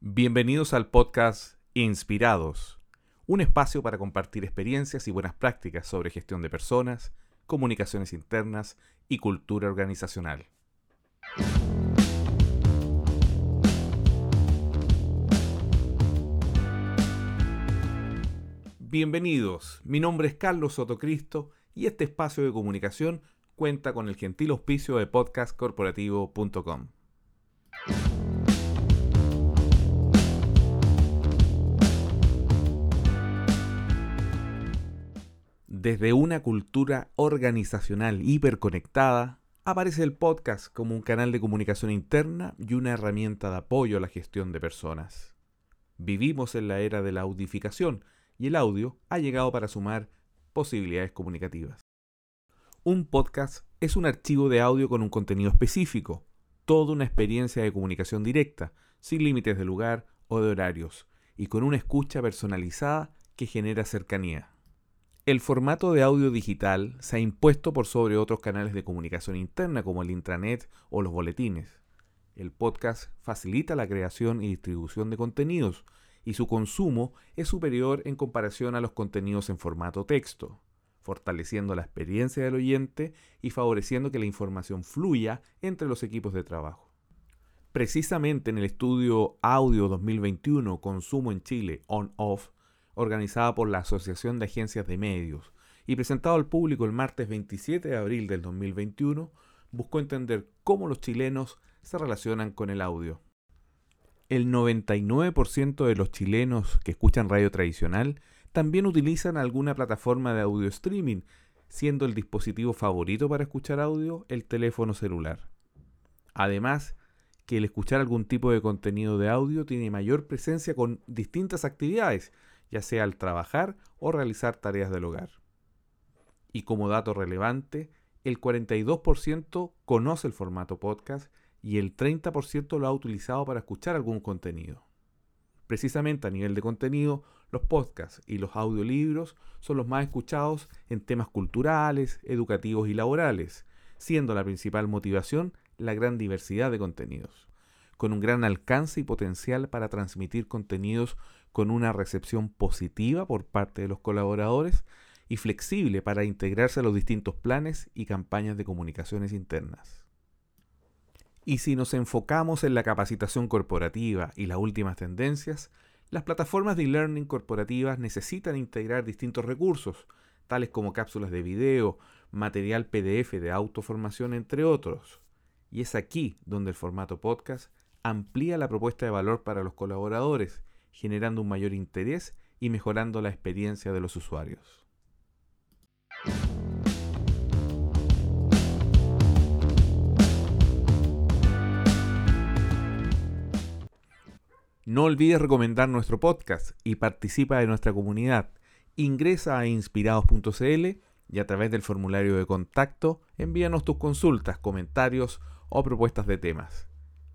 Bienvenidos al podcast Inspirados, un espacio para compartir experiencias y buenas prácticas sobre gestión de personas, comunicaciones internas y cultura organizacional. Bienvenidos, mi nombre es Carlos Sotocristo y este espacio de comunicación cuenta con el gentil auspicio de podcastcorporativo.com. Desde una cultura organizacional hiperconectada, aparece el podcast como un canal de comunicación interna y una herramienta de apoyo a la gestión de personas. Vivimos en la era de la audificación y el audio ha llegado para sumar posibilidades comunicativas. Un podcast es un archivo de audio con un contenido específico, toda una experiencia de comunicación directa, sin límites de lugar o de horarios, y con una escucha personalizada que genera cercanía. El formato de audio digital se ha impuesto por sobre otros canales de comunicación interna como el intranet o los boletines. El podcast facilita la creación y distribución de contenidos y su consumo es superior en comparación a los contenidos en formato texto, fortaleciendo la experiencia del oyente y favoreciendo que la información fluya entre los equipos de trabajo. Precisamente en el estudio Audio 2021 Consumo en Chile On-Off organizada por la Asociación de Agencias de Medios y presentado al público el martes 27 de abril del 2021, buscó entender cómo los chilenos se relacionan con el audio. El 99% de los chilenos que escuchan radio tradicional también utilizan alguna plataforma de audio streaming, siendo el dispositivo favorito para escuchar audio el teléfono celular. Además, que el escuchar algún tipo de contenido de audio tiene mayor presencia con distintas actividades, ya sea al trabajar o realizar tareas del hogar. Y como dato relevante, el 42% conoce el formato podcast y el 30% lo ha utilizado para escuchar algún contenido. Precisamente a nivel de contenido, los podcasts y los audiolibros son los más escuchados en temas culturales, educativos y laborales, siendo la principal motivación la gran diversidad de contenidos, con un gran alcance y potencial para transmitir contenidos con una recepción positiva por parte de los colaboradores y flexible para integrarse a los distintos planes y campañas de comunicaciones internas. Y si nos enfocamos en la capacitación corporativa y las últimas tendencias, las plataformas de e-learning corporativas necesitan integrar distintos recursos, tales como cápsulas de video, material PDF de autoformación, entre otros. Y es aquí donde el formato podcast amplía la propuesta de valor para los colaboradores generando un mayor interés y mejorando la experiencia de los usuarios. No olvides recomendar nuestro podcast y participa de nuestra comunidad. Ingresa a inspirados.cl y a través del formulario de contacto envíanos tus consultas, comentarios o propuestas de temas.